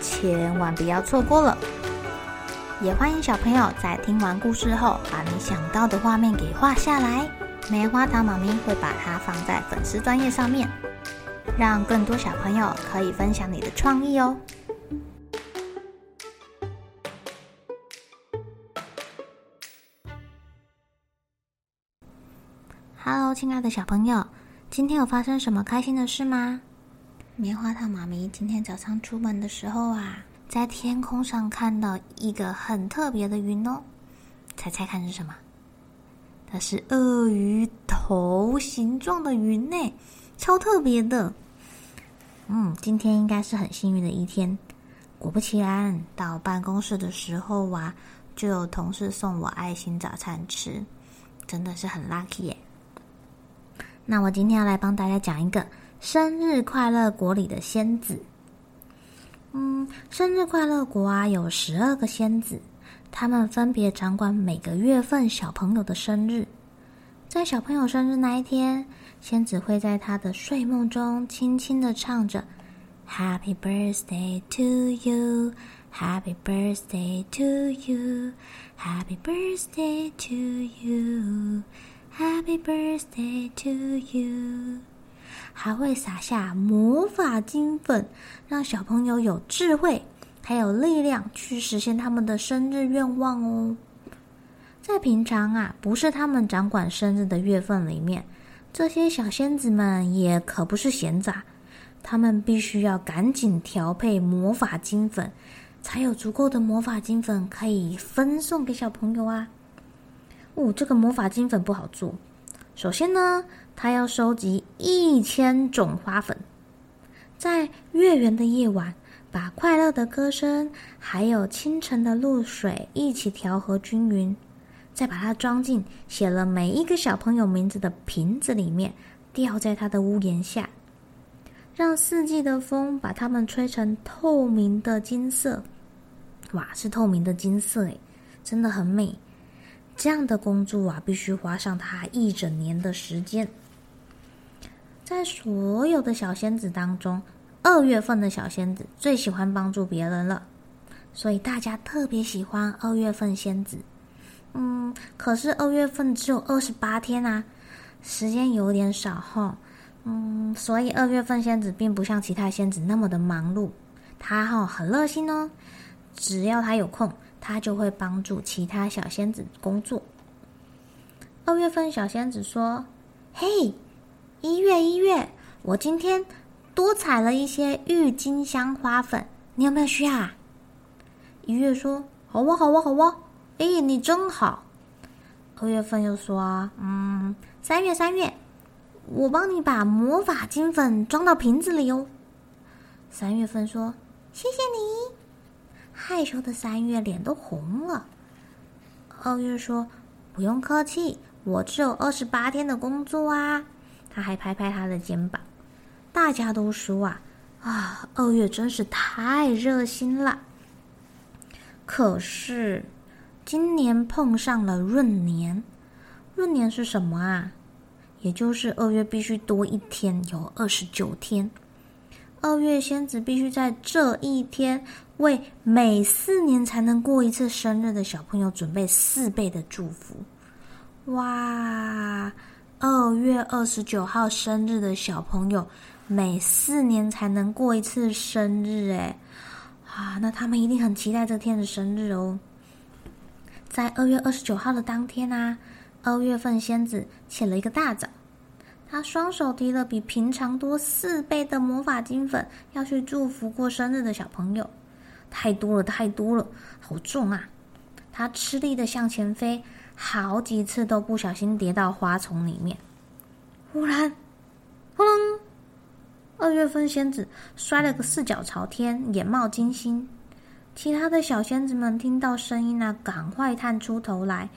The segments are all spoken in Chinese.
千万不要错过了。也欢迎小朋友在听完故事后，把你想到的画面给画下来，棉花糖妈咪会把它放在粉丝专页上面，让更多小朋友可以分享你的创意哦。Hello，亲爱的小朋友。今天有发生什么开心的事吗？棉花糖妈咪今天早上出门的时候啊，在天空上看到一个很特别的云哦，猜猜看是什么？它是鳄鱼头形状的云呢，超特别的。嗯，今天应该是很幸运的一天。果不其然，到办公室的时候啊，就有同事送我爱心早餐吃，真的是很 lucky 耶。那我今天要来帮大家讲一个生日快乐国里的仙子。嗯，生日快乐国啊，有十二个仙子，他们分别掌管每个月份小朋友的生日。在小朋友生日那一天，仙子会在他的睡梦中轻轻地唱着 “Happy birthday to you, Happy birthday to you, Happy birthday to you”。Happy birthday to you！还会撒下魔法金粉，让小朋友有智慧，还有力量去实现他们的生日愿望哦。在平常啊，不是他们掌管生日的月份里面，这些小仙子们也可不是闲杂，他们必须要赶紧调配魔法金粉，才有足够的魔法金粉可以分送给小朋友啊。哦，这个魔法金粉不好做。首先呢，他要收集一千种花粉，在月圆的夜晚，把快乐的歌声还有清晨的露水一起调和均匀，再把它装进写了每一个小朋友名字的瓶子里面，吊在他的屋檐下，让四季的风把它们吹成透明的金色。哇，是透明的金色诶，真的很美。这样的工作啊，必须花上他一整年的时间。在所有的小仙子当中，二月份的小仙子最喜欢帮助别人了，所以大家特别喜欢二月份仙子。嗯，可是二月份只有二十八天啊，时间有点少哈。嗯，所以二月份仙子并不像其他仙子那么的忙碌，他哈很热心哦，只要他有空。他就会帮助其他小仙子工作。二月份小仙子说：“嘿，一月一月，我今天多采了一些郁金香花粉，你有没有需要啊？”一月说：“好哇，好哇，好哇，哎，你真好。”二月份又说：“嗯，三月三月，我帮你把魔法金粉装到瓶子里哦。”三月份说：“谢谢你。”害羞的三月脸都红了。二月说：“不用客气，我只有二十八天的工作啊。”他还拍拍他的肩膀。大家都说啊啊，二月真是太热心了。可是今年碰上了闰年，闰年是什么啊？也就是二月必须多一天，有二十九天。二月仙子必须在这一天为每四年才能过一次生日的小朋友准备四倍的祝福。哇！二月二十九号生日的小朋友，每四年才能过一次生日，哎，啊，那他们一定很期待这天的生日哦。在二月二十九号的当天啊，二月份仙子起了一个大早。他双手提了比平常多四倍的魔法金粉，要去祝福过生日的小朋友。太多了，太多了，好重啊！他吃力的向前飞，好几次都不小心跌到花丛里面。忽然，轰！二月份仙子摔了个四脚朝天，眼冒金星。其他的小仙子们听到声音呢，赶快探出头来。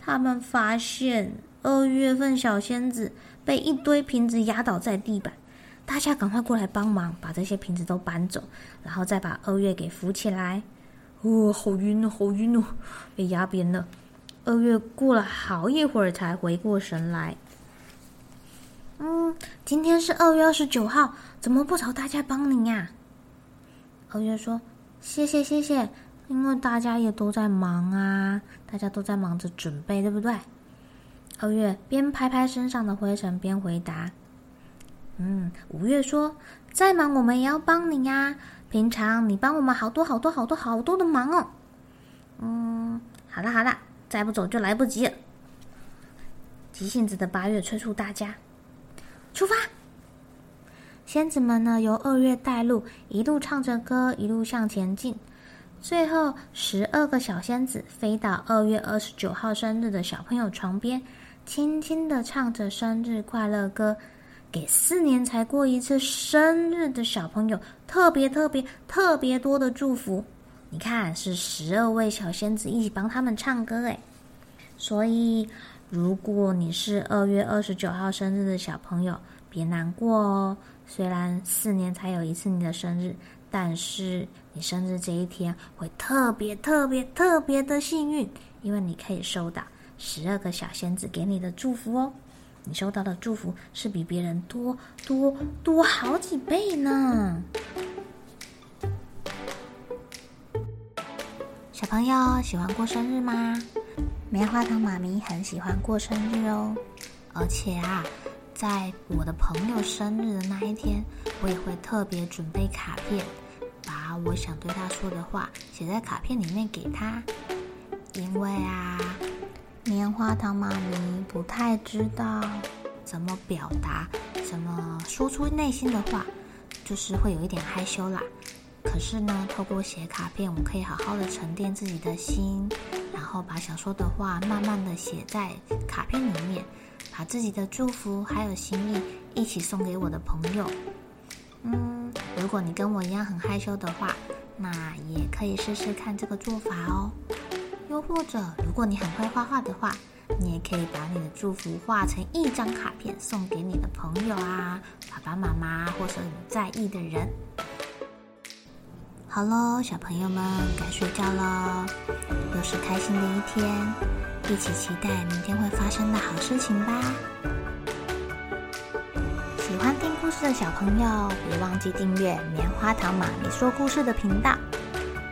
他们发现二月份小仙子被一堆瓶子压倒在地板，大家赶快过来帮忙，把这些瓶子都搬走，然后再把二月给扶起来。哦，好晕哦，好晕哦，被压扁了。二月过了好一会儿才回过神来。嗯，今天是二月二十九号，怎么不找大家帮你呀？二月说：“谢谢谢谢，因为大家也都在忙啊，大家都在忙着准备，对不对？”二月边拍拍身上的灰尘边回答：“嗯。”五月说：“再忙我们也要帮你呀，平常你帮我们好多好多好多好多的忙哦。”嗯，好了好了，再不走就来不及了。急性子的八月催促大家。出发！仙子们呢，由二月带路，一路唱着歌，一路向前进。最后，十二个小仙子飞到二月二十九号生日的小朋友床边，轻轻的唱着生日快乐歌，给四年才过一次生日的小朋友特别特别特别多的祝福。你看，是十二位小仙子一起帮他们唱歌诶，所以。如果你是二月二十九号生日的小朋友，别难过哦。虽然四年才有一次你的生日，但是你生日这一天会特别特别特别的幸运，因为你可以收到十二个小仙子给你的祝福哦。你收到的祝福是比别人多多多好几倍呢。小朋友喜欢过生日吗？棉花糖妈咪很喜欢过生日哦，而且啊，在我的朋友生日的那一天，我也会特别准备卡片，把我想对他说的话写在卡片里面给他。因为啊，棉花糖妈咪不太知道怎么表达，怎么说出内心的话，就是会有一点害羞啦。可是呢，透过写卡片，我们可以好好的沉淀自己的心。然后把想说的话慢慢的写在卡片里面，把自己的祝福还有心意一起送给我的朋友。嗯，如果你跟我一样很害羞的话，那也可以试试看这个做法哦。又或者，如果你很会画画的话，你也可以把你的祝福画成一张卡片送给你的朋友啊，爸爸妈妈或者你在意的人。好喽，小朋友们该睡觉了，又是开心的一天，一起期待明天会发生的好事情吧。喜欢听故事的小朋友，别忘记订阅棉花糖妈咪说故事的频道。